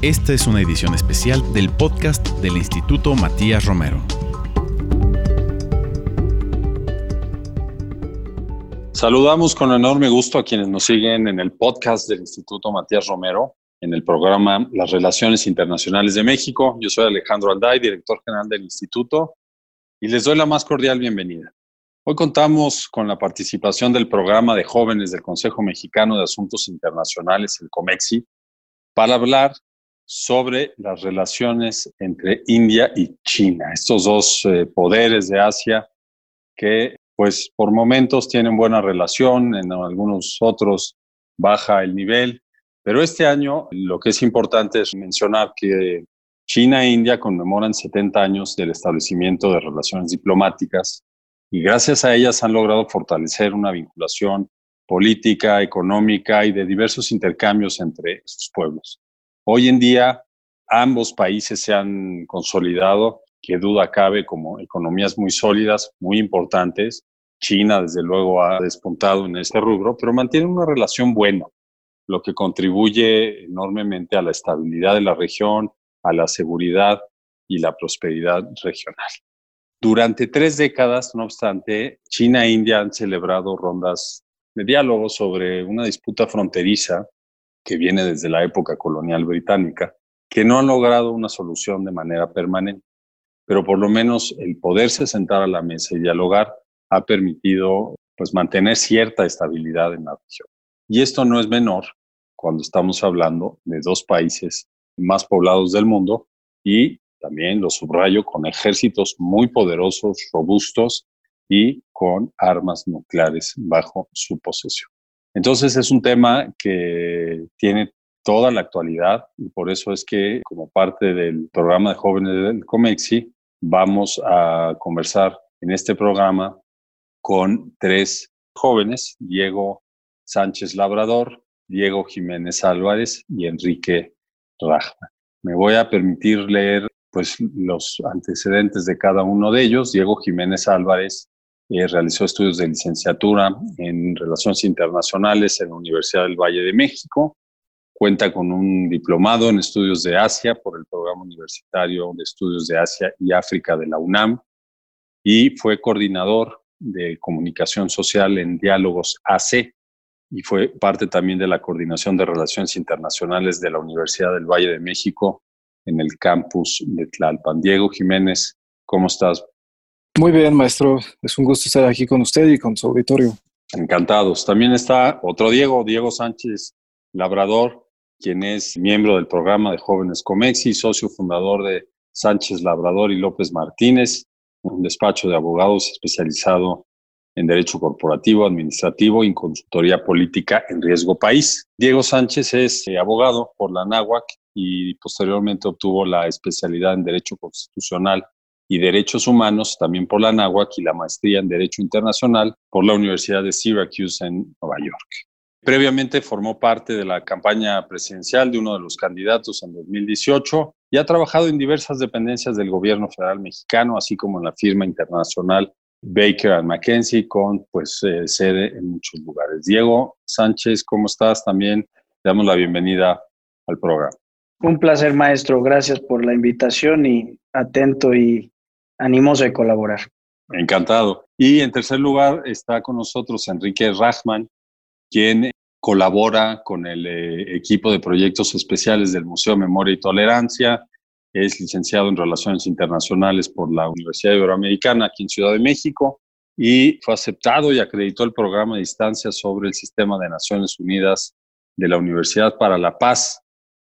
Esta es una edición especial del podcast del Instituto Matías Romero. Saludamos con enorme gusto a quienes nos siguen en el podcast del Instituto Matías Romero, en el programa Las Relaciones Internacionales de México. Yo soy Alejandro Alday, director general del instituto, y les doy la más cordial bienvenida. Hoy contamos con la participación del programa de jóvenes del Consejo Mexicano de Asuntos Internacionales, el COMEXI, para hablar sobre las relaciones entre India y China, estos dos eh, poderes de Asia que pues por momentos tienen buena relación, en algunos otros baja el nivel, pero este año lo que es importante es mencionar que China e India conmemoran 70 años del establecimiento de relaciones diplomáticas y gracias a ellas han logrado fortalecer una vinculación política, económica y de diversos intercambios entre sus pueblos. Hoy en día ambos países se han consolidado, que duda cabe, como economías muy sólidas, muy importantes. China, desde luego, ha despuntado en este rubro, pero mantiene una relación buena, lo que contribuye enormemente a la estabilidad de la región, a la seguridad y la prosperidad regional. Durante tres décadas, no obstante, China e India han celebrado rondas de diálogo sobre una disputa fronteriza que viene desde la época colonial británica, que no han logrado una solución de manera permanente. Pero por lo menos el poderse sentar a la mesa y dialogar ha permitido pues, mantener cierta estabilidad en la región. Y esto no es menor cuando estamos hablando de dos países más poblados del mundo y también lo subrayo con ejércitos muy poderosos, robustos y con armas nucleares bajo su posesión. Entonces es un tema que tiene toda la actualidad y por eso es que como parte del programa de jóvenes del COMEXI vamos a conversar en este programa con tres jóvenes, Diego Sánchez Labrador, Diego Jiménez Álvarez y Enrique Rajman. Me voy a permitir leer pues los antecedentes de cada uno de ellos. Diego Jiménez Álvarez eh, realizó estudios de licenciatura en Relaciones Internacionales en la Universidad del Valle de México. Cuenta con un diplomado en estudios de Asia por el Programa Universitario de Estudios de Asia y África de la UNAM y fue coordinador de comunicación social en Diálogos AC y fue parte también de la coordinación de relaciones internacionales de la Universidad del Valle de México en el campus de Tlalpan. Diego Jiménez, ¿cómo estás? Muy bien, maestro. Es un gusto estar aquí con usted y con su auditorio. Encantados. También está otro Diego, Diego Sánchez Labrador, quien es miembro del programa de Jóvenes Comexi, socio fundador de Sánchez Labrador y López Martínez, un despacho de abogados especializado en Derecho Corporativo, Administrativo y Consultoría Política en Riesgo País. Diego Sánchez es eh, abogado por la NAWAC y posteriormente obtuvo la especialidad en Derecho Constitucional y Derechos Humanos, también por la NAWAC y la maestría en Derecho Internacional por la Universidad de Syracuse en Nueva York. Previamente formó parte de la campaña presidencial de uno de los candidatos en 2018 y ha trabajado en diversas dependencias del gobierno federal mexicano, así como en la firma internacional Baker McKenzie, con pues eh, sede en muchos lugares. Diego Sánchez, ¿cómo estás? También le damos la bienvenida al programa. Un placer, maestro. Gracias por la invitación y atento y animoso de colaborar. Encantado. Y en tercer lugar está con nosotros Enrique Rachman, quien colabora con el eh, equipo de proyectos especiales del Museo Memoria y Tolerancia. Es licenciado en Relaciones Internacionales por la Universidad Iberoamericana aquí en Ciudad de México y fue aceptado y acreditó el programa de distancia sobre el sistema de Naciones Unidas de la Universidad para la Paz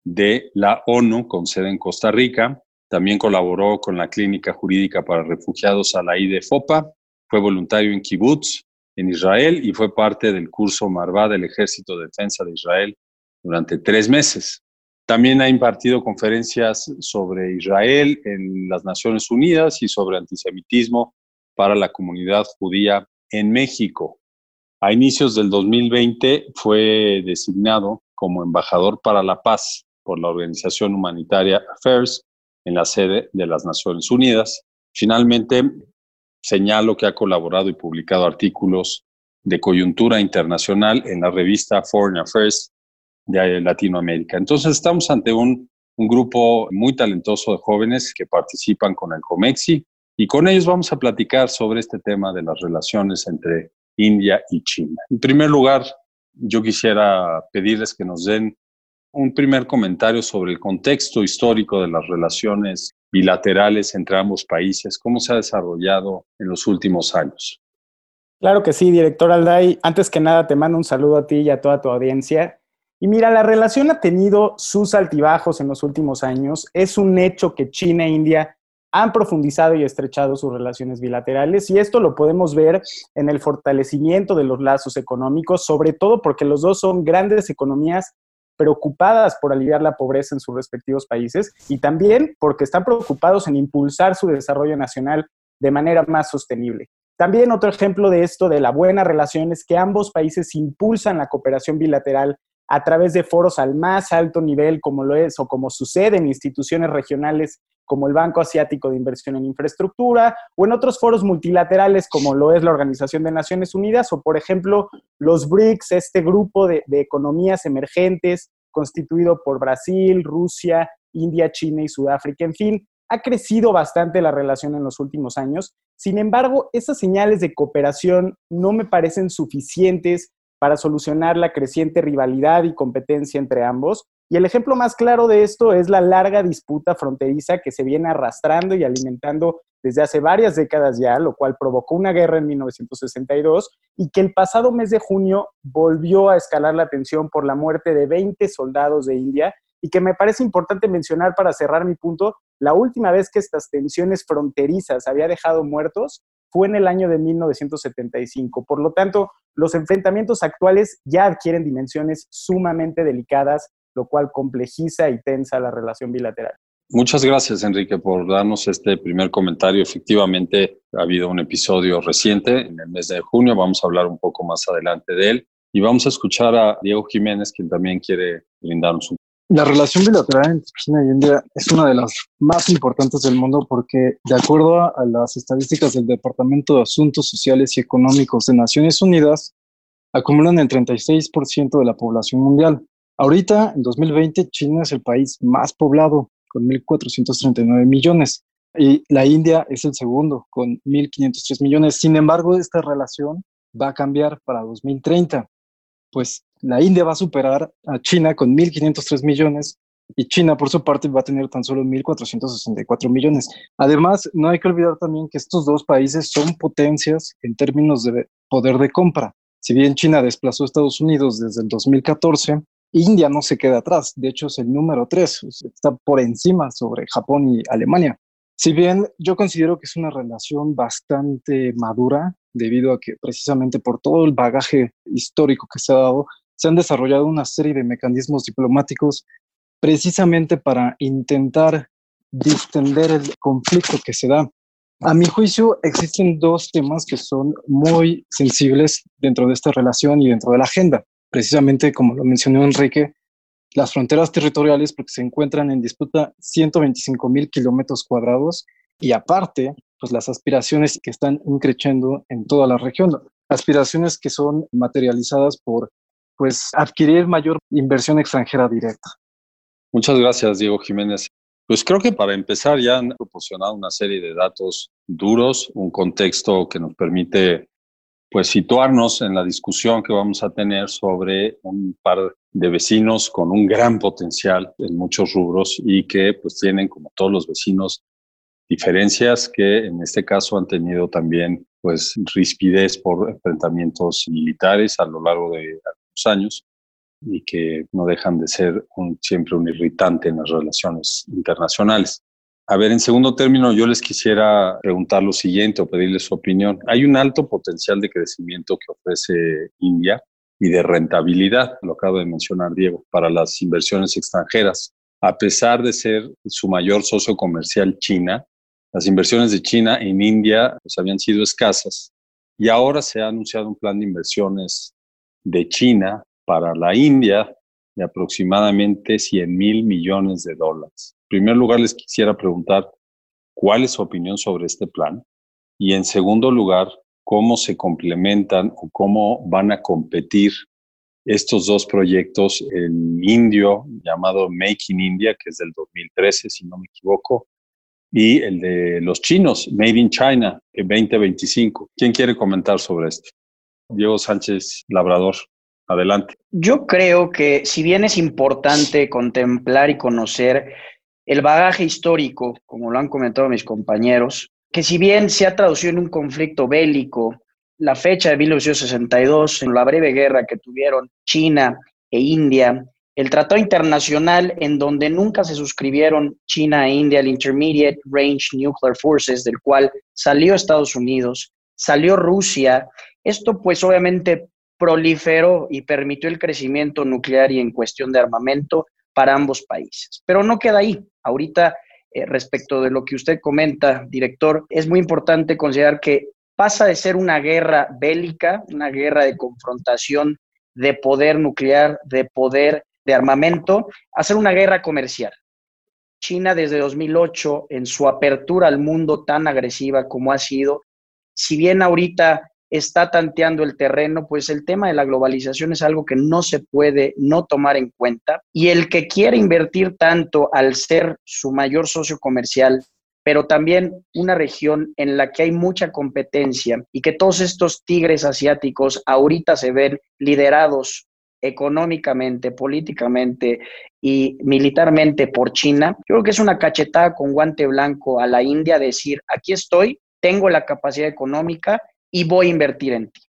de la ONU con sede en Costa Rica también colaboró con la Clínica Jurídica para Refugiados a la FOPA, fue voluntario en Kibbutz, en Israel, y fue parte del curso Marvá del Ejército de Defensa de Israel durante tres meses. También ha impartido conferencias sobre Israel en las Naciones Unidas y sobre antisemitismo para la comunidad judía en México. A inicios del 2020 fue designado como embajador para la paz por la organización humanitaria Affairs en la sede de las Naciones Unidas. Finalmente, señalo que ha colaborado y publicado artículos de coyuntura internacional en la revista Foreign Affairs de Latinoamérica. Entonces estamos ante un un grupo muy talentoso de jóvenes que participan con el COMEXI y con ellos vamos a platicar sobre este tema de las relaciones entre India y China. En primer lugar, yo quisiera pedirles que nos den un primer comentario sobre el contexto histórico de las relaciones bilaterales entre ambos países, cómo se ha desarrollado en los últimos años. Claro que sí, director Alday. Antes que nada, te mando un saludo a ti y a toda tu audiencia. Y mira, la relación ha tenido sus altibajos en los últimos años. Es un hecho que China e India han profundizado y estrechado sus relaciones bilaterales y esto lo podemos ver en el fortalecimiento de los lazos económicos, sobre todo porque los dos son grandes economías preocupadas por aliviar la pobreza en sus respectivos países y también porque están preocupados en impulsar su desarrollo nacional de manera más sostenible. También otro ejemplo de esto, de la buena relación, es que ambos países impulsan la cooperación bilateral a través de foros al más alto nivel, como lo es o como sucede en instituciones regionales como el Banco Asiático de Inversión en Infraestructura, o en otros foros multilaterales como lo es la Organización de Naciones Unidas, o por ejemplo los BRICS, este grupo de, economías emergentes constituido por Brasil, Rusia, India, China y Sudáfrica. En fin, ha crecido bastante la relación en los últimos años. Sin embargo, esas señales de cooperación no me parecen suficientes para solucionar la creciente rivalidad y competencia entre ambos. Y el ejemplo más claro de esto es la larga disputa fronteriza que se viene arrastrando y alimentando desde hace varias décadas ya, lo cual provocó una guerra en 1962 y que el pasado mes de junio volvió a escalar la tensión por la muerte de 20 soldados de India y que me parece importante mencionar para cerrar mi punto, la última vez que estas tensiones fronterizas había dejado muertos fue en el año de 1975. Por lo tanto, los enfrentamientos actuales ya adquieren dimensiones sumamente delicadas, lo cual complejiza y tensa la relación bilateral. Muchas gracias, Enrique, por darnos este primer comentario. Efectivamente, ha habido un episodio reciente en el mes de junio. Vamos a hablar un poco más adelante de él. Y vamos a escuchar a Diego Jiménez, quien también quiere brindarnos un la relación bilateral entre China y India es una de las más importantes del mundo porque, de acuerdo a las estadísticas del Departamento de Asuntos Sociales y Económicos de Naciones Unidas, acumulan el 36% de la población mundial. Ahorita, en 2020, China es el país más poblado, con 1.439 millones, y la India es el segundo, con 1.503 millones. Sin embargo, esta relación va a cambiar para 2030, pues la India va a superar a China con 1.503 millones y China, por su parte, va a tener tan solo 1.464 millones. Además, no hay que olvidar también que estos dos países son potencias en términos de poder de compra. Si bien China desplazó a Estados Unidos desde el 2014, India no se queda atrás. De hecho, es el número tres. Está por encima sobre Japón y Alemania. Si bien yo considero que es una relación bastante madura, debido a que precisamente por todo el bagaje histórico que se ha dado, se han desarrollado una serie de mecanismos diplomáticos precisamente para intentar distender el conflicto que se da. A mi juicio, existen dos temas que son muy sensibles dentro de esta relación y dentro de la agenda. Precisamente, como lo mencionó Enrique, las fronteras territoriales, porque se encuentran en disputa 125 mil kilómetros cuadrados, y aparte, pues las aspiraciones que están increciendo en toda la región, aspiraciones que son materializadas por pues adquirir mayor inversión extranjera directa. Muchas gracias, Diego Jiménez. Pues creo que para empezar ya han proporcionado una serie de datos duros, un contexto que nos permite pues situarnos en la discusión que vamos a tener sobre un par de vecinos con un gran potencial en muchos rubros y que pues tienen como todos los vecinos diferencias que en este caso han tenido también pues rispidez por enfrentamientos militares a lo largo de años y que no dejan de ser siempre un irritante en las relaciones internacionales. A ver, en segundo término, yo les quisiera preguntar lo siguiente o pedirles su opinión. Hay un alto potencial de crecimiento que ofrece India y de rentabilidad, lo acabo de mencionar Diego, para las inversiones extranjeras. A pesar de ser su mayor socio comercial China, las inversiones de China en India pues, habían sido escasas y ahora se ha anunciado un plan de inversiones de China para la India de aproximadamente 100 mil millones de dólares. En primer lugar, les quisiera preguntar cuál es su opinión sobre este plan y en segundo lugar, cómo se complementan o cómo van a competir estos dos proyectos, el indio llamado Make in India, que es del 2013, si no me equivoco, y el de los chinos, Made in China, en 2025. ¿Quién quiere comentar sobre esto? Diego Sánchez Labrador. Adelante. Yo creo que si bien es importante contemplar y conocer el bagaje histórico, como lo han comentado mis compañeros, que si bien se ha traducido en un conflicto bélico, la fecha de 1962, en la breve guerra que tuvieron China e India, el tratado internacional en donde nunca se suscribieron China e India, el Intermediate Range Nuclear Forces, del cual salió Estados Unidos, salió Rusia, esto pues obviamente proliferó y permitió el crecimiento nuclear y en cuestión de armamento para ambos países. Pero no queda ahí. Ahorita, eh, respecto de lo que usted comenta, director, es muy importante considerar que pasa de ser una guerra bélica, una guerra de confrontación de poder nuclear, de poder de armamento, a ser una guerra comercial. China desde 2008, en su apertura al mundo tan agresiva como ha sido, si bien ahorita está tanteando el terreno, pues el tema de la globalización es algo que no se puede no tomar en cuenta. Y el que quiere invertir tanto al ser su mayor socio comercial, pero también una región en la que hay mucha competencia y que todos estos tigres asiáticos ahorita se ven liderados económicamente, políticamente y militarmente por China, yo creo que es una cachetada con guante blanco a la India decir, aquí estoy, tengo la capacidad económica y voy a invertir en ti.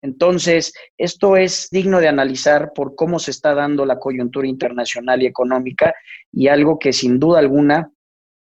Entonces, esto es digno de analizar por cómo se está dando la coyuntura internacional y económica y algo que sin duda alguna,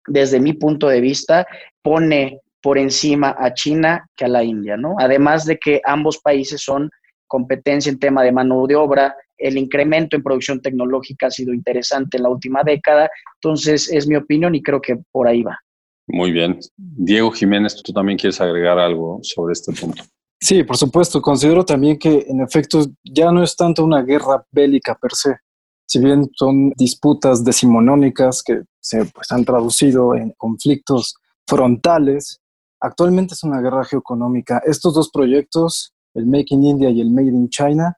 desde mi punto de vista, pone por encima a China que a la India, ¿no? Además de que ambos países son competencia en tema de mano de obra, el incremento en producción tecnológica ha sido interesante en la última década, entonces es mi opinión y creo que por ahí va. Muy bien. Diego Jiménez, tú también quieres agregar algo sobre este punto. Sí, por supuesto. Considero también que en efecto ya no es tanto una guerra bélica per se. Si bien son disputas decimonónicas que se pues, han traducido en conflictos frontales, actualmente es una guerra geoeconómica. Estos dos proyectos, el Make in India y el Made in China,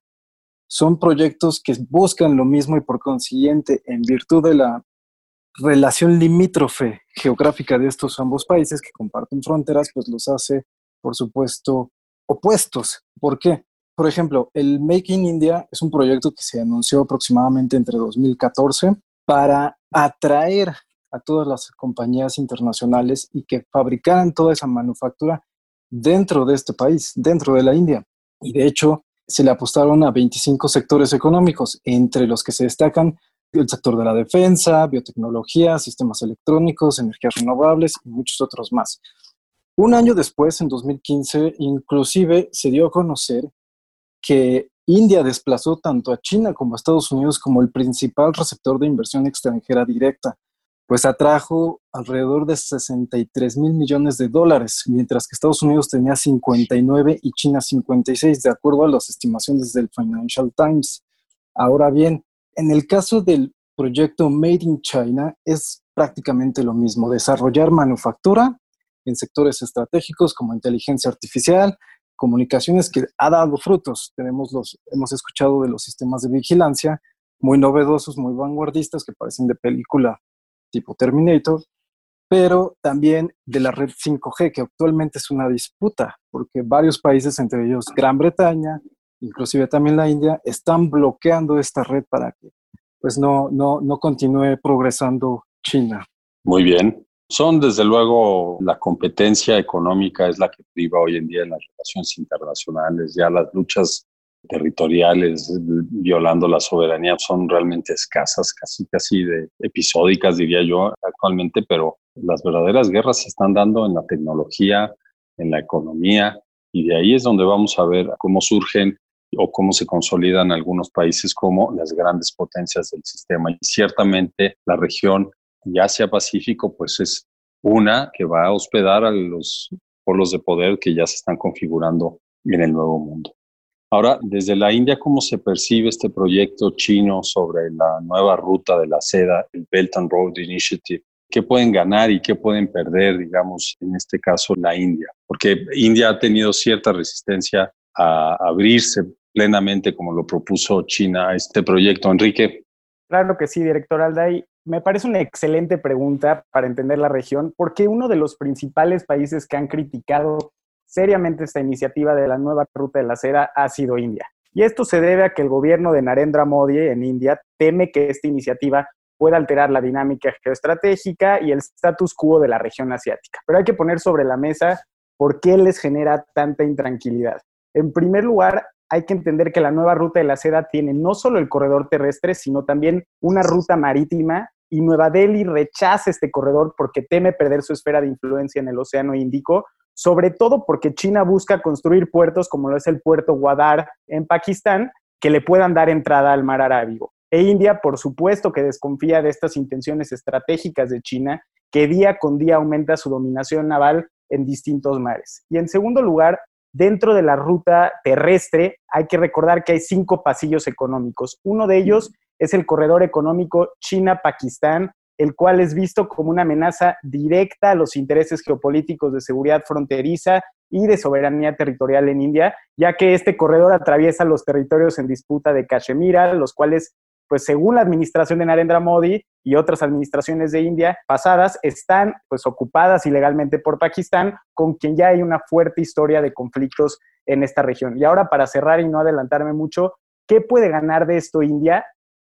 son proyectos que buscan lo mismo y por consiguiente, en virtud de la relación limítrofe geográfica de estos ambos países que comparten fronteras, pues los hace, por supuesto, opuestos. ¿Por qué? Por ejemplo, el Make in India es un proyecto que se anunció aproximadamente entre 2014 para atraer a todas las compañías internacionales y que fabricaran toda esa manufactura dentro de este país, dentro de la India. Y de hecho, se le apostaron a 25 sectores económicos, entre los que se destacan el sector de la defensa, biotecnología, sistemas electrónicos, energías renovables y muchos otros más. Un año después, en 2015, inclusive se dio a conocer que India desplazó tanto a China como a Estados Unidos como el principal receptor de inversión extranjera directa, pues atrajo alrededor de 63 mil millones de dólares, mientras que Estados Unidos tenía 59 y China 56, de acuerdo a las estimaciones del Financial Times. Ahora bien, en el caso del proyecto Made in China es prácticamente lo mismo, desarrollar manufactura en sectores estratégicos como inteligencia artificial, comunicaciones que ha dado frutos. Tenemos los, hemos escuchado de los sistemas de vigilancia muy novedosos, muy vanguardistas, que parecen de película tipo Terminator, pero también de la red 5G, que actualmente es una disputa, porque varios países, entre ellos Gran Bretaña, inclusive también la India, están bloqueando esta red para que pues no, no, no continúe progresando China. Muy bien. Son desde luego la competencia económica es la que priva hoy en día en las relaciones internacionales, ya las luchas territoriales violando la soberanía son realmente escasas, casi casi de episódicas diría yo actualmente, pero las verdaderas guerras se están dando en la tecnología, en la economía y de ahí es donde vamos a ver cómo surgen o cómo se consolidan algunos países como las grandes potencias del sistema. Y ciertamente la región y Asia-Pacífico, pues es una que va a hospedar a los polos de poder que ya se están configurando en el nuevo mundo. Ahora, desde la India, ¿cómo se percibe este proyecto chino sobre la nueva ruta de la seda, el Belt and Road Initiative? ¿Qué pueden ganar y qué pueden perder, digamos, en este caso la India? Porque India ha tenido cierta resistencia a abrirse plenamente como lo propuso China este proyecto. Enrique. Claro que sí, director Alday. Me parece una excelente pregunta para entender la región, porque uno de los principales países que han criticado seriamente esta iniciativa de la nueva ruta de la seda ha sido India. Y esto se debe a que el gobierno de Narendra Modi en India teme que esta iniciativa pueda alterar la dinámica geoestratégica y el status quo de la región asiática. Pero hay que poner sobre la mesa por qué les genera tanta intranquilidad. En primer lugar, hay que entender que la nueva ruta de la seda tiene no solo el corredor terrestre, sino también una ruta marítima y Nueva Delhi rechaza este corredor porque teme perder su esfera de influencia en el Océano Índico, sobre todo porque China busca construir puertos como lo es el puerto Gwadar en Pakistán, que le puedan dar entrada al mar Arábigo. E India, por supuesto, que desconfía de estas intenciones estratégicas de China, que día con día aumenta su dominación naval en distintos mares. Y en segundo lugar, dentro de la ruta terrestre, hay que recordar que hay cinco pasillos económicos. Uno de ellos es el corredor económico China-Pakistán, el cual es visto como una amenaza directa a los intereses geopolíticos de seguridad fronteriza y de soberanía territorial en India, ya que este corredor atraviesa los territorios en disputa de Cachemira, los cuales pues según la administración de Narendra Modi y otras administraciones de India pasadas, están pues ocupadas ilegalmente por Pakistán, con quien ya hay una fuerte historia de conflictos en esta región. Y ahora para cerrar y no adelantarme mucho, ¿qué puede ganar de esto India?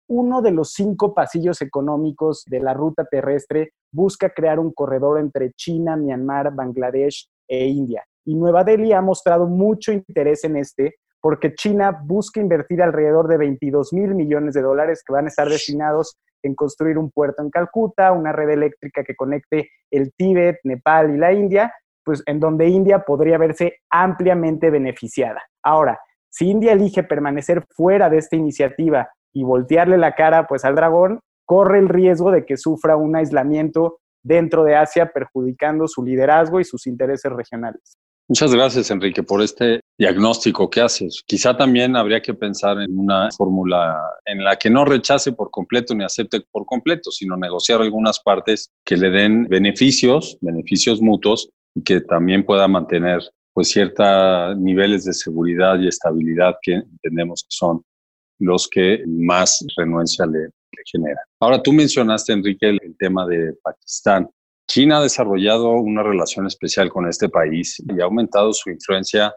Uno de los cinco pasillos económicos de la ruta terrestre busca crear un corredor entre China, Myanmar, Bangladesh e India. Y Nueva Delhi ha mostrado mucho interés en este porque China busca invertir alrededor de 22 mil millones de dólares que van a estar destinados en construir un puerto en Calcuta, una red eléctrica que conecte el Tíbet, Nepal y la India, pues en donde India podría verse ampliamente beneficiada. Ahora, si India elige permanecer fuera de esta iniciativa y voltearle la cara pues al dragón, corre el riesgo de que sufra un aislamiento dentro de Asia, perjudicando su liderazgo y sus intereses regionales. Muchas gracias, Enrique, por este diagnóstico que haces. Quizá también habría que pensar en una fórmula en la que no rechace por completo ni acepte por completo, sino negociar algunas partes que le den beneficios, beneficios mutuos y que también pueda mantener pues ciertos niveles de seguridad y estabilidad que entendemos que son los que más renuencia le, le generan. Ahora, tú mencionaste, Enrique, el tema de Pakistán. China ha desarrollado una relación especial con este país y ha aumentado su influencia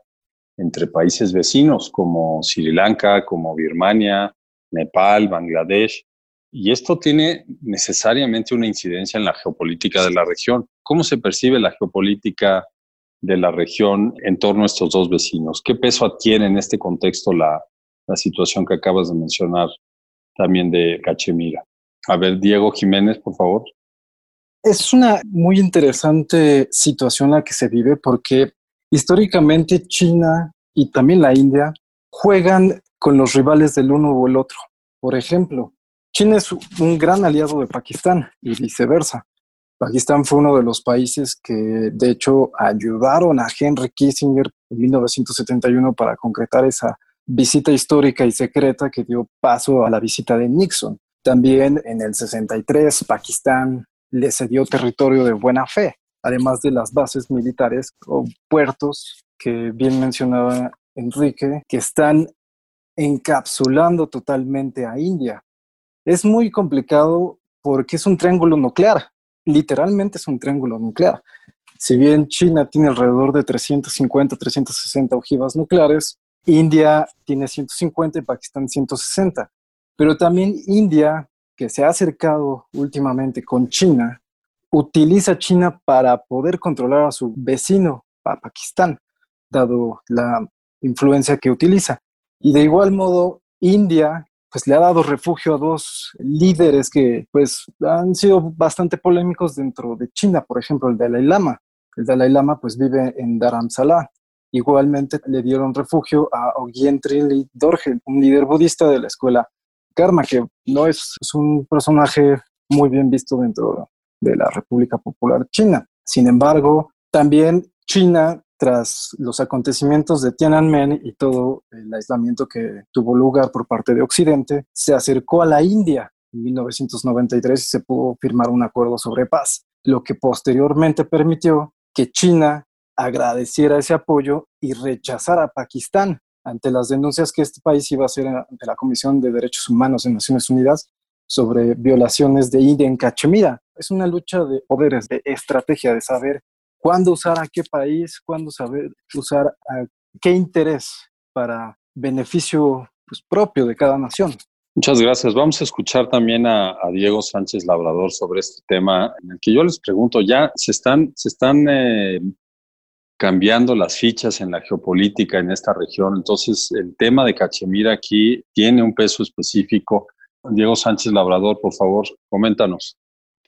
entre países vecinos como Sri Lanka, como Birmania, Nepal, Bangladesh. Y esto tiene necesariamente una incidencia en la geopolítica de la región. ¿Cómo se percibe la geopolítica de la región en torno a estos dos vecinos? ¿Qué peso adquiere en este contexto la, la situación que acabas de mencionar también de Cachemira? A ver, Diego Jiménez, por favor. Es una muy interesante situación la que se vive porque históricamente China y también la India juegan con los rivales del uno o el otro. Por ejemplo, China es un gran aliado de Pakistán y viceversa. Pakistán fue uno de los países que de hecho ayudaron a Henry Kissinger en 1971 para concretar esa visita histórica y secreta que dio paso a la visita de Nixon. También en el 63 Pakistán le cedió territorio de buena fe, además de las bases militares o puertos que bien mencionaba Enrique, que están encapsulando totalmente a India. Es muy complicado porque es un triángulo nuclear, literalmente es un triángulo nuclear. Si bien China tiene alrededor de 350, 360 ojivas nucleares, India tiene 150 y Pakistán 160. Pero también India que se ha acercado últimamente con China, utiliza China para poder controlar a su vecino, a Pakistán, dado la influencia que utiliza. Y de igual modo, India pues le ha dado refugio a dos líderes que pues han sido bastante polémicos dentro de China, por ejemplo, el Dalai Lama. El Dalai Lama pues vive en Dharamsala. Igualmente le dieron refugio a Ogyen Trinley Dorje, un líder budista de la escuela Karma, que no es, un personaje muy bien visto dentro de la República Popular China. Sin embargo, también China, tras los acontecimientos de Tiananmen y todo el aislamiento que tuvo lugar por parte de Occidente, se acercó a la India en 1993 y se pudo firmar un acuerdo sobre paz, lo que posteriormente permitió que China agradeciera ese apoyo y rechazara a Pakistán ante las denuncias que este país iba a hacer ante la Comisión de Derechos Humanos de Naciones Unidas sobre violaciones de India en Cachemira. Es una lucha de poderes, de estrategia, de saber cuándo usar a qué país, cuándo saber usar a qué interés para beneficio pues, propio de cada nación. Muchas gracias. Vamos a escuchar también a, Diego Sánchez Labrador sobre este tema, en el que yo les pregunto, ya se están, se están eh, cambiando las fichas en la geopolítica en esta región, entonces el tema de Cachemira aquí tiene un peso específico. Diego Sánchez Labrador, por favor, coméntanos.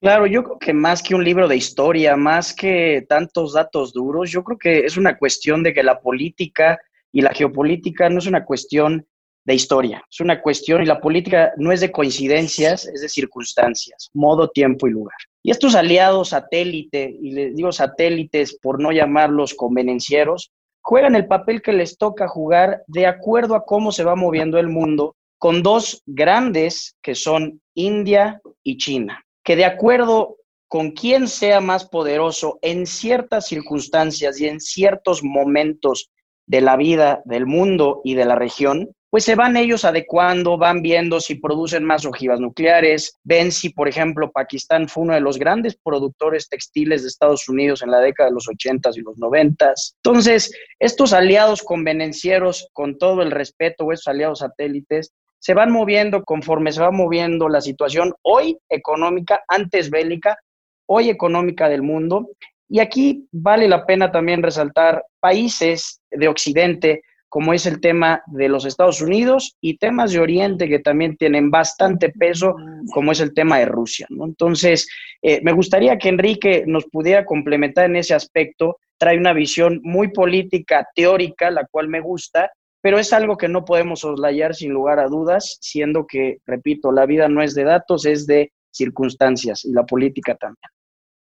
Claro, yo creo que más que un libro de historia, más que tantos datos duros, yo creo que es una cuestión de que la política y la geopolítica no es una cuestión de historia, es una cuestión y la política no es de coincidencias, es de circunstancias, modo, tiempo y lugar. Y estos aliados satélite, y les digo satélites por no llamarlos convenencieros, juegan el papel que les toca jugar de acuerdo a cómo se va moviendo el mundo, con dos grandes que son India y China que de acuerdo con quién sea más poderoso en ciertas circunstancias y en ciertos momentos de la vida del mundo y de la región, pues se van ellos adecuando, van viendo si producen más ojivas nucleares, ven si, por ejemplo, Pakistán fue uno de los grandes productores textiles de Estados Unidos en la década de los 80 y los 90. Entonces, estos aliados convenencieros, con todo el respeto, o estos aliados satélites, se van moviendo conforme se va moviendo la situación hoy económica, antes bélica, hoy económica del mundo. Y aquí vale la pena también resaltar países de Occidente, como es el tema de los Estados Unidos, y temas de Oriente que también tienen bastante peso, como es el tema de Rusia. Entonces, eh, me gustaría que Enrique nos pudiera complementar en ese aspecto. Trae una visión muy política, teórica, la cual me gusta, pero es algo que no podemos soslayar sin lugar a dudas, siendo que, repito, la vida no es de datos, es de circunstancias y la política también.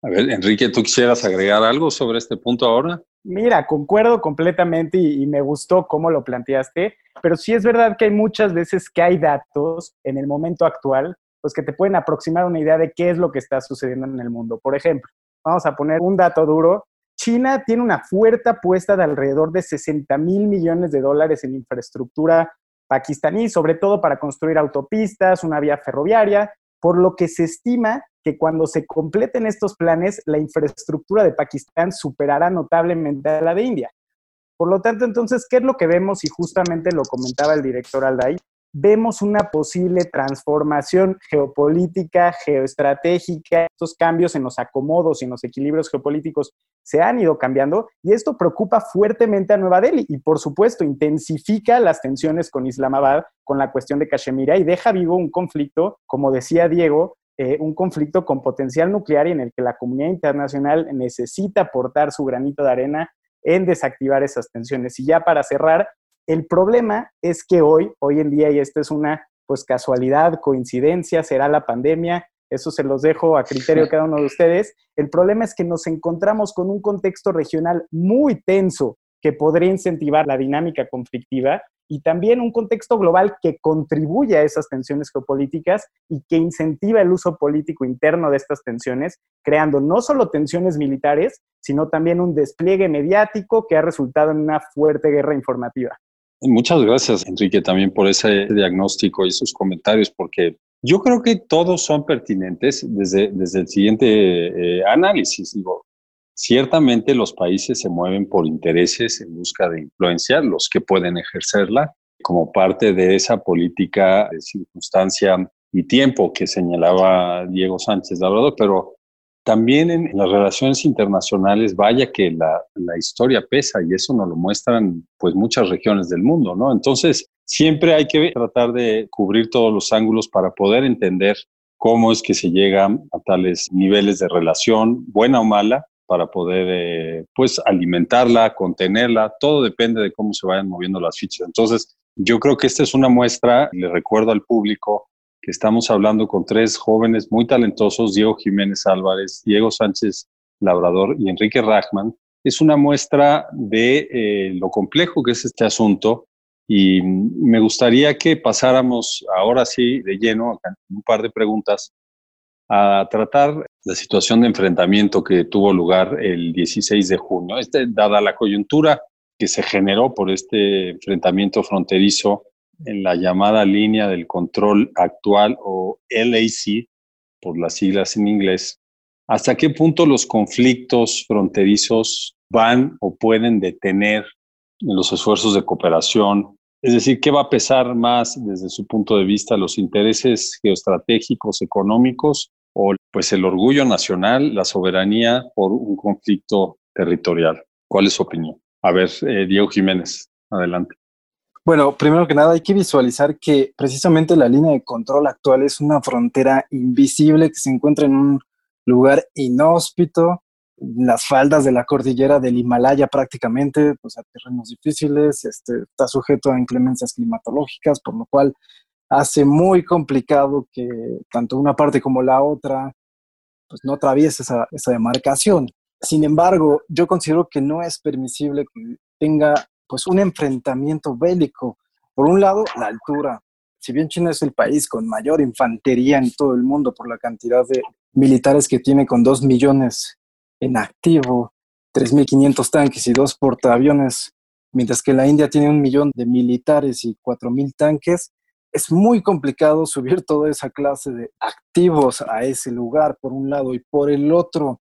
A ver, Enrique, ¿tú quisieras agregar algo sobre este punto ahora? Mira, concuerdo completamente y, me gustó cómo lo planteaste, pero sí es verdad que hay muchas veces que hay datos en el momento actual, pues que te pueden aproximar una idea de qué es lo que está sucediendo en el mundo. Por ejemplo, vamos a poner un dato duro China tiene una fuerte apuesta de alrededor de 60 mil millones de dólares en infraestructura pakistaní, sobre todo para construir autopistas, una vía ferroviaria, por lo que se estima que cuando se completen estos planes, la infraestructura de Pakistán superará notablemente a la de India. Por lo tanto, entonces, ¿qué es lo que vemos? Y justamente lo comentaba el director Alday, vemos una posible transformación geopolítica, geoestratégica, estos cambios en los acomodos y en los equilibrios geopolíticos se han ido cambiando y esto preocupa fuertemente a Nueva Delhi y por supuesto intensifica las tensiones con Islamabad con la cuestión de Kashmir y deja vivo un conflicto, como decía Diego, eh, un conflicto con potencial nuclear y en el que la comunidad internacional necesita aportar su granito de arena en desactivar esas tensiones. Y ya para cerrar, el problema es que hoy, hoy en día, y esto es una pues casualidad, coincidencia, será la pandemia, eso se los dejo a criterio de cada uno de ustedes. El problema es que nos encontramos con un contexto regional muy tenso que podría incentivar la dinámica conflictiva y también un contexto global que contribuye a esas tensiones geopolíticas y que incentiva el uso político interno de estas tensiones, creando no solo tensiones militares, sino también un despliegue mediático que ha resultado en una fuerte guerra informativa. Muchas gracias, Enrique, también por ese diagnóstico y esos comentarios, porque yo creo que todos son pertinentes desde, desde el siguiente eh, análisis. Ciertamente los países se mueven por intereses en busca de influencia, los que pueden ejercerla, como parte de esa política de circunstancia y tiempo que señalaba Diego Sánchez Labrador, pero también en las relaciones internacionales, vaya que la, historia pesa y eso nos lo muestran pues muchas regiones del mundo, ¿no? Entonces, siempre hay que tratar de cubrir todos los ángulos para poder entender cómo es que se llega a tales niveles de relación, buena o mala, para poder eh, pues alimentarla, contenerla, todo depende de cómo se vayan moviendo las fichas. Entonces, yo creo que esta es una muestra, le recuerdo al público, que estamos hablando con tres jóvenes muy talentosos, Diego Jiménez Álvarez, Diego Sánchez Labrador y Enrique Rachman. Es una muestra de eh, lo complejo que es este asunto y me gustaría que pasáramos ahora sí de lleno, un par de preguntas, a tratar la situación de enfrentamiento que tuvo lugar el 16 de junio. Este, dada la coyuntura que se generó por este enfrentamiento fronterizo en la llamada línea del control actual o LAC, por las siglas en inglés, ¿hasta qué punto los conflictos fronterizos van o pueden detener los esfuerzos de cooperación? Es decir, ¿qué va a pesar más desde su punto de vista los intereses geoestratégicos, económicos o pues el orgullo nacional, la soberanía por un conflicto territorial? ¿Cuál es su opinión? A ver, eh, Diego Jiménez, adelante. Bueno, primero que nada hay que visualizar que precisamente la línea de control actual es una frontera invisible que se encuentra en un lugar inhóspito, en las faldas de la cordillera del Himalaya prácticamente, pues a terrenos difíciles, este, está sujeto a inclemencias climatológicas, por lo cual hace muy complicado que tanto una parte como la otra pues no atraviese esa, esa demarcación. Sin embargo, yo considero que no es permisible que tenga pues un enfrentamiento bélico. Por un lado, la altura. Si bien China es el país con mayor infantería en todo el mundo por la cantidad de militares que tiene con 2 millones en activo, 3.500 tanques y dos portaaviones, mientras que la India tiene un millón de militares y 4.000 tanques, es muy complicado subir toda esa clase de activos a ese lugar, por un lado, y por el otro,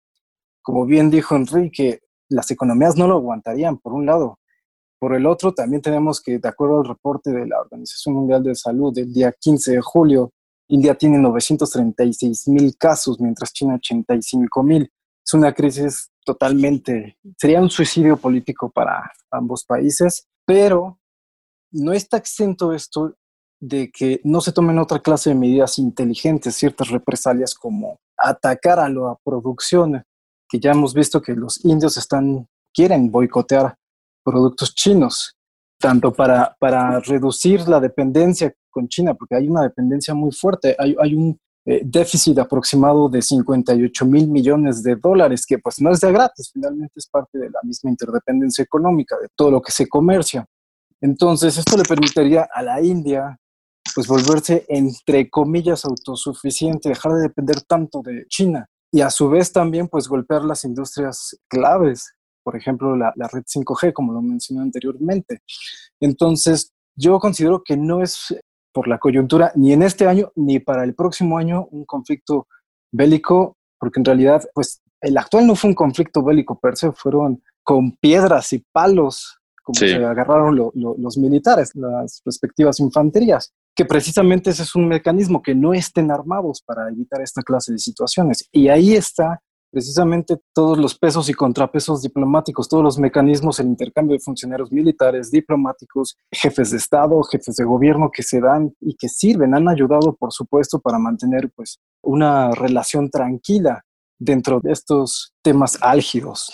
como bien dijo Enrique, las economías no lo aguantarían, por un lado. Por el otro, también tenemos que, de acuerdo al reporte de la Organización Mundial de Salud del día 15 de julio, India tiene 936 mil casos, mientras China 85 mil. Es una crisis totalmente, sería un suicidio político para ambos países, pero no está exento esto de que no se tomen otra clase de medidas inteligentes, ciertas represalias como atacar a la producción que ya hemos visto que los indios están, quieren boicotear productos chinos, tanto para, para reducir la dependencia con China, porque hay una dependencia muy fuerte, hay, hay un eh, déficit aproximado de 58 mil millones de dólares, que pues no es de gratis, finalmente es parte de la misma interdependencia económica, de todo lo que se comercia. Entonces, esto le permitiría a la India pues volverse entre comillas autosuficiente, dejar de depender tanto de China y a su vez también pues golpear las industrias claves, por ejemplo la, red 5G, como lo mencioné anteriormente. Entonces, yo considero que no es por la coyuntura ni en este año ni para el próximo año un conflicto bélico, porque en realidad pues el actual no fue un conflicto bélico per se, fueron con piedras y palos como se agarraron los militares, las respectivas infanterías que precisamente ese es un mecanismo, que no estén armados para evitar esta clase de situaciones. Y ahí está precisamente todos los pesos y contrapesos diplomáticos, todos los mecanismos, el intercambio de funcionarios militares, diplomáticos, jefes de Estado, jefes de gobierno que se dan y que sirven, han ayudado, por supuesto, para mantener pues, una relación tranquila dentro de estos temas álgidos.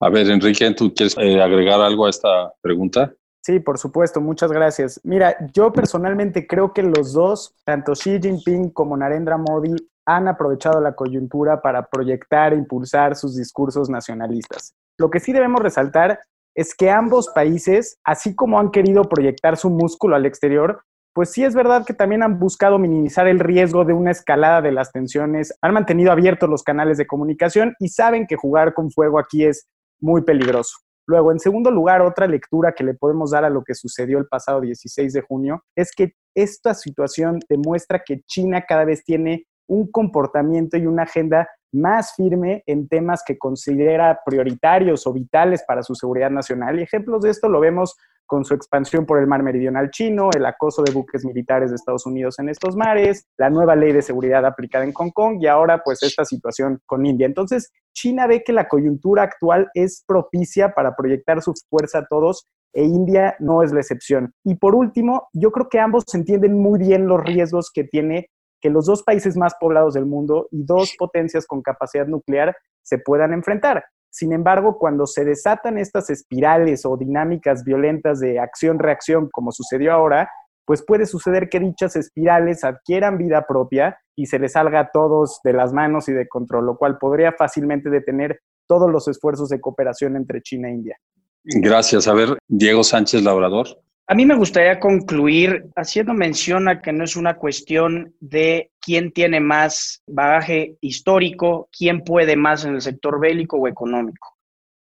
A ver, Enrique, ¿tú quieres eh, agregar algo a esta pregunta? Sí, por supuesto, muchas gracias. Mira, yo personalmente creo que los dos, tanto Xi Jinping como Narendra Modi, han aprovechado la coyuntura para proyectar e impulsar sus discursos nacionalistas. Lo que sí debemos resaltar es que ambos países, así como han querido proyectar su músculo al exterior, pues sí es verdad que también han buscado minimizar el riesgo de una escalada de las tensiones, han mantenido abiertos los canales de comunicación y saben que jugar con fuego aquí es muy peligroso. Luego, en segundo lugar, otra lectura que le podemos dar a lo que sucedió el pasado 16 de junio es que esta situación demuestra que China cada vez tiene un comportamiento y una agenda más firme en temas que considera prioritarios o vitales para su seguridad nacional. Y ejemplos de esto lo vemos con su expansión por el mar meridional chino, el acoso de buques militares de Estados Unidos en estos mares, la nueva ley de seguridad aplicada en Hong Kong y ahora pues esta situación con India. Entonces, China ve que la coyuntura actual es propicia para proyectar su fuerza a todos e India no es la excepción. Y por último, yo creo que ambos entienden muy bien los riesgos que tiene que los dos países más poblados del mundo y dos potencias con capacidad nuclear se puedan enfrentar. Sin embargo, cuando se desatan estas espirales o dinámicas violentas de acción-reacción, como sucedió ahora, pues puede suceder que dichas espirales adquieran vida propia y se les salga a todos de las manos y de control, lo cual podría fácilmente detener todos los esfuerzos de cooperación entre China e India. Gracias. A ver, Diego Sánchez Labrador. A mí me gustaría concluir haciendo mención a que no es una cuestión de quién tiene más bagaje histórico, quién puede más en el sector bélico o económico.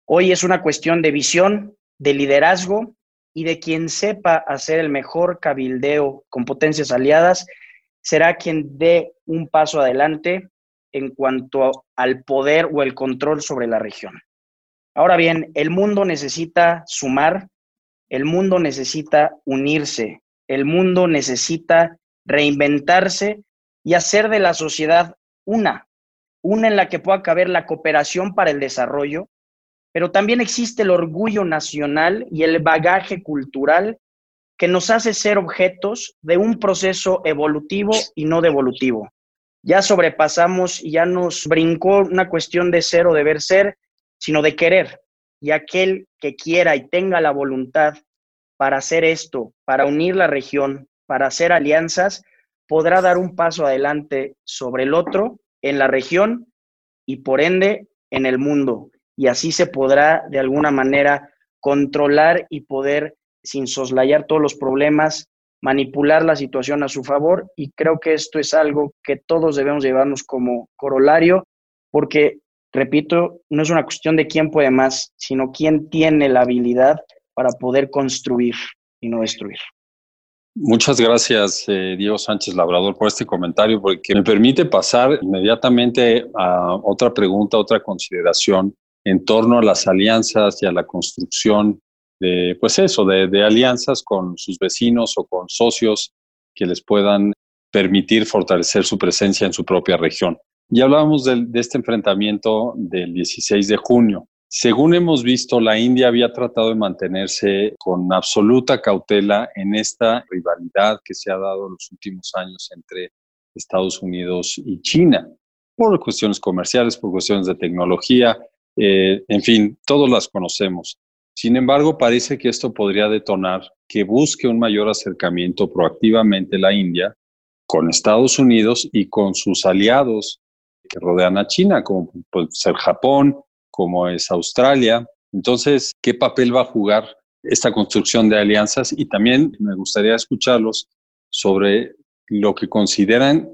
Hoy es una cuestión de visión, de liderazgo y de quien sepa hacer el mejor cabildeo con potencias aliadas, será quien dé un paso adelante en cuanto al poder o el control sobre la región. Ahora bien, el mundo necesita sumar, el mundo necesita unirse, el mundo necesita reinventarse y hacer de la sociedad una, una en la que pueda caber la cooperación para el desarrollo, pero también existe el orgullo nacional y el bagaje cultural que nos hace ser objetos de un proceso evolutivo y no devolutivo. Ya sobrepasamos y ya nos brincó una cuestión de ser o deber ser, sino de querer. Y aquel que quiera y tenga la voluntad para hacer esto, para unir la región, para hacer alianzas, podrá dar un paso adelante sobre el otro en la región y por ende en el mundo. Y así se podrá de alguna manera controlar y poder, sin soslayar todos los problemas, manipular la situación a su favor. Y creo que esto es algo que todos debemos llevarnos como corolario, porque, repito, no es una cuestión de quién puede más, sino quién tiene la habilidad para poder construir y no destruir. Muchas gracias, eh, Diego Sánchez Labrador, por este comentario, porque me permite pasar inmediatamente a otra pregunta, otra consideración en torno a las alianzas y a la construcción de, pues eso, de, alianzas con sus vecinos o con socios que les puedan permitir fortalecer su presencia en su propia región. Ya hablábamos de, este enfrentamiento del 16 de junio. Según hemos visto, la India había tratado de mantenerse con absoluta cautela en esta rivalidad que se ha dado en los últimos años entre Estados Unidos y China, por cuestiones comerciales, por cuestiones de tecnología, eh, en fin, todos las conocemos. Sin embargo, parece que esto podría detonar que busque un mayor acercamiento proactivamente la India con Estados Unidos y con sus aliados que rodean a China, como puede ser Japón, como es Australia. Entonces, ¿qué papel va a jugar esta construcción de alianzas? Y también me gustaría escucharlos sobre lo que consideran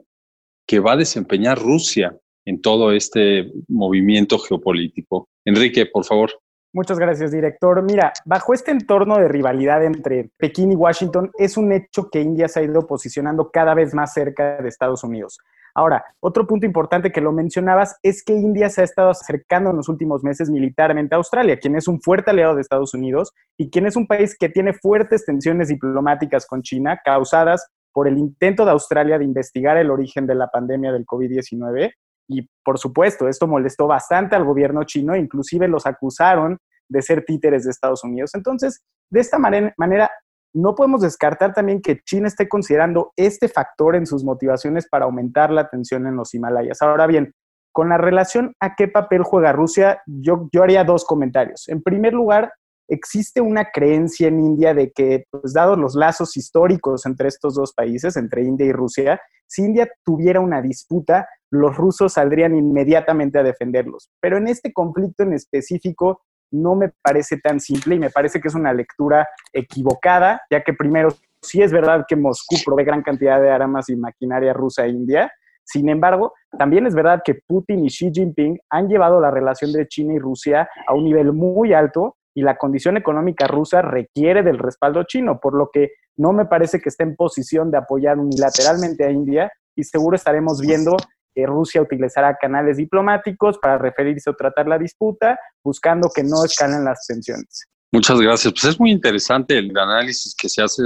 que va a desempeñar Rusia en todo este movimiento geopolítico. Enrique, por favor. Muchas gracias, director. Mira, bajo este entorno de rivalidad entre Pekín y Washington, es un hecho que India se ha ido posicionando cada vez más cerca de Estados Unidos. Ahora, otro punto importante que lo mencionabas es que India se ha estado acercando en los últimos meses militarmente a Australia, quien es un fuerte aliado de Estados Unidos y quien es un país que tiene fuertes tensiones diplomáticas con China causadas por el intento de Australia de investigar el origen de la pandemia del COVID-19. Y por supuesto, esto molestó bastante al gobierno chino, inclusive los acusaron de ser títeres de Estados Unidos. Entonces, de esta manera, no podemos descartar también que China esté considerando este factor en sus motivaciones para aumentar la tensión en los Himalayas. Ahora bien, con la relación a qué papel juega Rusia, yo, haría dos comentarios. En primer lugar, existe una creencia en India de que, pues, dados los lazos históricos entre estos dos países, entre India y Rusia, si India tuviera una disputa, los rusos saldrían inmediatamente a defenderlos. Pero en este conflicto en específico, no me parece tan simple y me parece que es una lectura equivocada, ya que primero, sí es verdad que Moscú provee gran cantidad de armas y maquinaria rusa a India, sin embargo, también es verdad que Putin y Xi Jinping han llevado la relación de China y Rusia a un nivel muy alto y la condición económica rusa requiere del respaldo chino, por lo que no me parece que esté en posición de apoyar unilateralmente a India y seguro estaremos viendo Rusia utilizará canales diplomáticos para referirse o tratar la disputa, buscando que no escalen las tensiones. Muchas gracias. Pues es muy interesante el análisis que se hace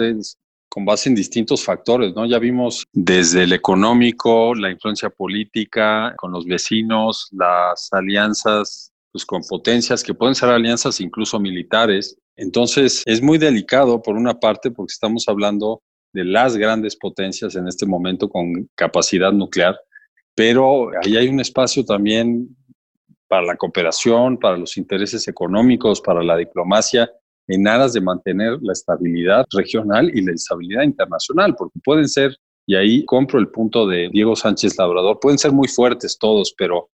con base en distintos factores, ¿no? Ya vimos desde el económico, la influencia política con los vecinos, las alianzas pues con potencias que pueden ser alianzas incluso militares. Entonces, es muy delicado por una parte porque estamos hablando de las grandes potencias en este momento con capacidad nuclear, pero ahí hay un espacio también para la cooperación, para los intereses económicos, para la diplomacia, en aras de mantener la estabilidad regional y la estabilidad internacional, porque pueden ser, y ahí compro el punto de Diego Sánchez Labrador, pueden ser muy fuertes todos, pero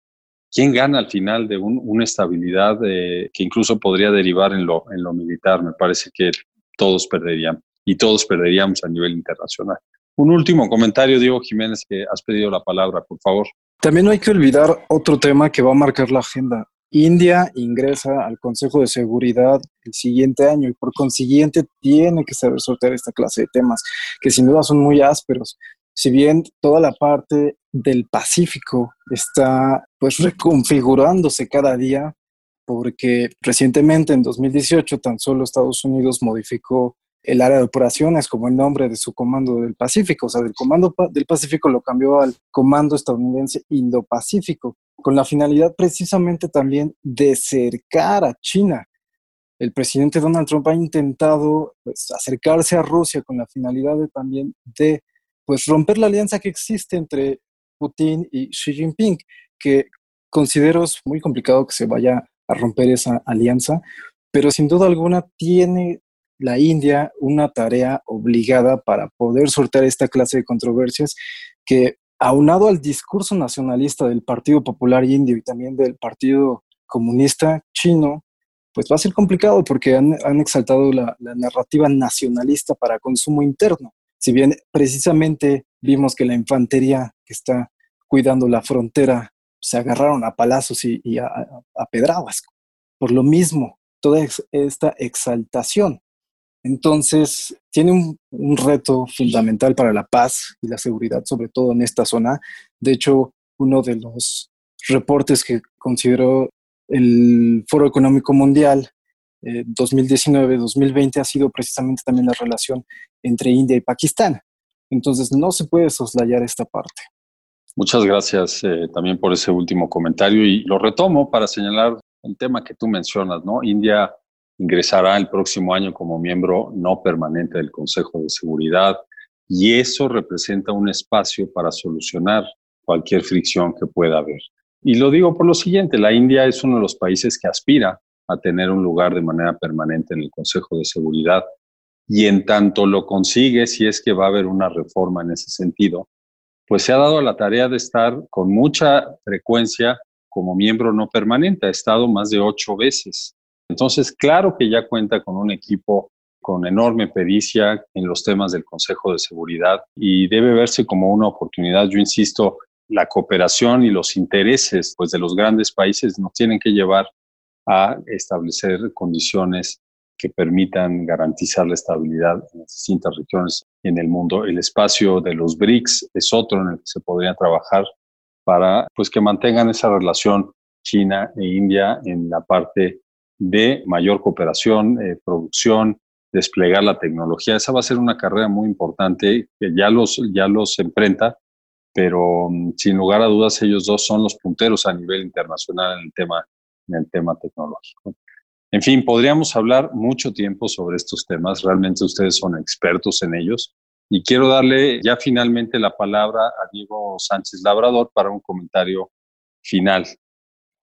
¿quién gana al final de una estabilidad que incluso podría derivar en lo, en lo militar? Me parece que todos perderían y todos perderíamos a nivel internacional. Un último comentario, Diego Jiménez, que has pedido la palabra, por favor. También no hay que olvidar otro tema que va a marcar la agenda. India ingresa al Consejo de Seguridad el siguiente año y por consiguiente tiene que saber sortear esta clase de temas que sin duda son muy ásperos. Si bien toda la parte del Pacífico está pues reconfigurándose cada día, porque recientemente en 2018 tan solo Estados Unidos modificó el área de operaciones como el nombre de su comando del Pacífico, o sea, del comando del Pacífico lo cambió al comando estadounidense Indo-Pacífico, con la finalidad precisamente también de cercar a China. El presidente Donald Trump ha intentado pues, acercarse a Rusia con la finalidad de, también de pues, romper la alianza que existe entre Putin y Xi Jinping, que considero es muy complicado que se vaya a romper esa alianza, pero sin duda alguna tiene la India una tarea obligada para poder sortear esta clase de controversias que, aunado al discurso nacionalista del Partido Popular Indio y también del Partido Comunista Chino, pues va a ser complicado porque han, exaltado la, narrativa nacionalista para consumo interno. Si bien precisamente vimos que la infantería que está cuidando la frontera se agarraron a palazos y, a, a, pedradas. Por lo mismo, toda esta exaltación. Entonces, tiene un, reto fundamental para la paz y la seguridad, sobre todo en esta zona. De hecho, uno de los reportes que consideró el Foro Económico Mundial 2019-2020 eh, ha sido precisamente también la relación entre India y Pakistán. Entonces, no se puede soslayar esta parte. Muchas gracias eh, también por ese último comentario y lo retomo para señalar el tema que tú mencionas, ¿no? India ingresará el próximo año como miembro no permanente del Consejo de Seguridad y eso representa un espacio para solucionar cualquier fricción que pueda haber. Y lo digo por lo siguiente, la India es uno de los países que aspira a tener un lugar de manera permanente en el Consejo de Seguridad y en tanto lo consigue, si es que va a haber una reforma en ese sentido, pues se ha dado la tarea de estar con mucha frecuencia como miembro no permanente, ha estado más de ocho veces. Entonces, claro que ya cuenta con un equipo con enorme pericia en los temas del Consejo de Seguridad y debe verse como una oportunidad. Yo insisto, la cooperación y los intereses pues, de los grandes países nos tienen que llevar a establecer condiciones que permitan garantizar la estabilidad en las distintas regiones en el mundo. El espacio de los BRICS es otro en el que se podría trabajar para pues, que mantengan esa relación China e India en la parte de mayor cooperación, eh, producción, desplegar la tecnología. Esa va a ser una carrera muy importante que ya los, ya los enfrenta, pero mm, sin lugar a dudas ellos dos son los punteros a nivel internacional en el tema, en el tema tecnológico. En fin, podríamos hablar mucho tiempo sobre estos temas. Realmente ustedes son expertos en ellos. Y quiero darle ya finalmente la palabra a Diego Sánchez Labrador para un comentario final.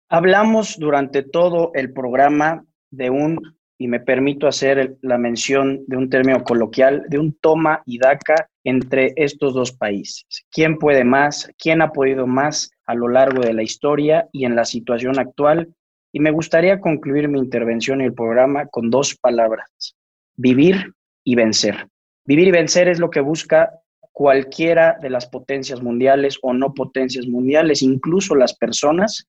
Hablamos durante todo el programa de un, y me permito hacer la mención de un término coloquial, de un toma y daca entre estos dos países. ¿Quién puede más? ¿Quién ha podido más a lo largo de la historia y en la situación actual? Y me gustaría concluir mi intervención en el programa con dos palabras, vivir y vencer. Vivir y vencer es lo que busca cualquiera de las potencias mundiales o no potencias mundiales, incluso las personas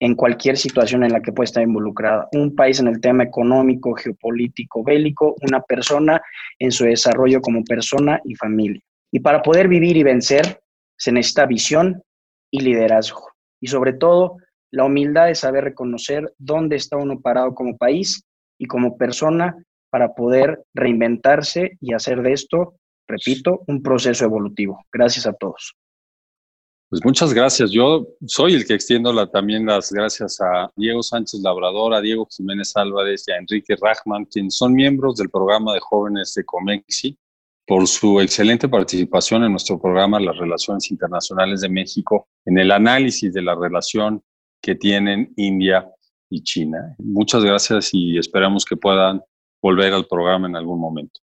en cualquier situación en la que pueda estar involucrada. Un país en el tema económico, geopolítico, bélico, una persona en su desarrollo como persona y familia. Y para poder vivir y vencer se necesita visión y liderazgo. Y sobre todo, la humildad de saber reconocer dónde está uno parado como país y como persona para poder reinventarse y hacer de esto, repito, un proceso evolutivo. Gracias a todos. Pues muchas gracias. Yo soy el que extiendo también las gracias a Diego Sánchez Labrador, a Diego Jiménez Álvarez y a Enrique Rachman, quienes son miembros del programa de jóvenes de Comexi, por su excelente participación en nuestro programa Las Relaciones Internacionales de México, en el análisis de la relación que tienen India y China. Muchas gracias y esperamos que puedan volver al programa en algún momento.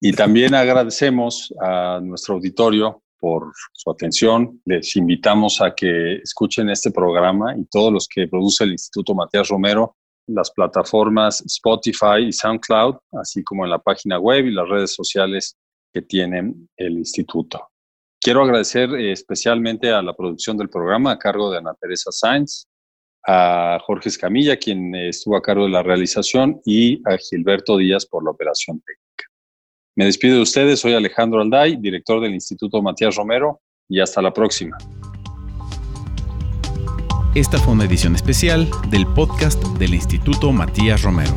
Y también agradecemos a nuestro auditorio por su atención. Les invitamos a que escuchen este programa y todos los que produce el Instituto Matías Romero, las plataformas Spotify y SoundCloud, así como en la página web y las redes sociales que tienen el instituto. Quiero agradecer eh, especialmente a la producción del programa a cargo de Ana Teresa Sainz, a Jorge Escamilla, quien estuvo a cargo de la realización, y a Gilberto Díaz por la operación técnica. Me despido de ustedes, soy Alejandro Alday, director del Instituto Matías Romero, y hasta la próxima. Esta fue una edición especial del podcast del Instituto Matías Romero.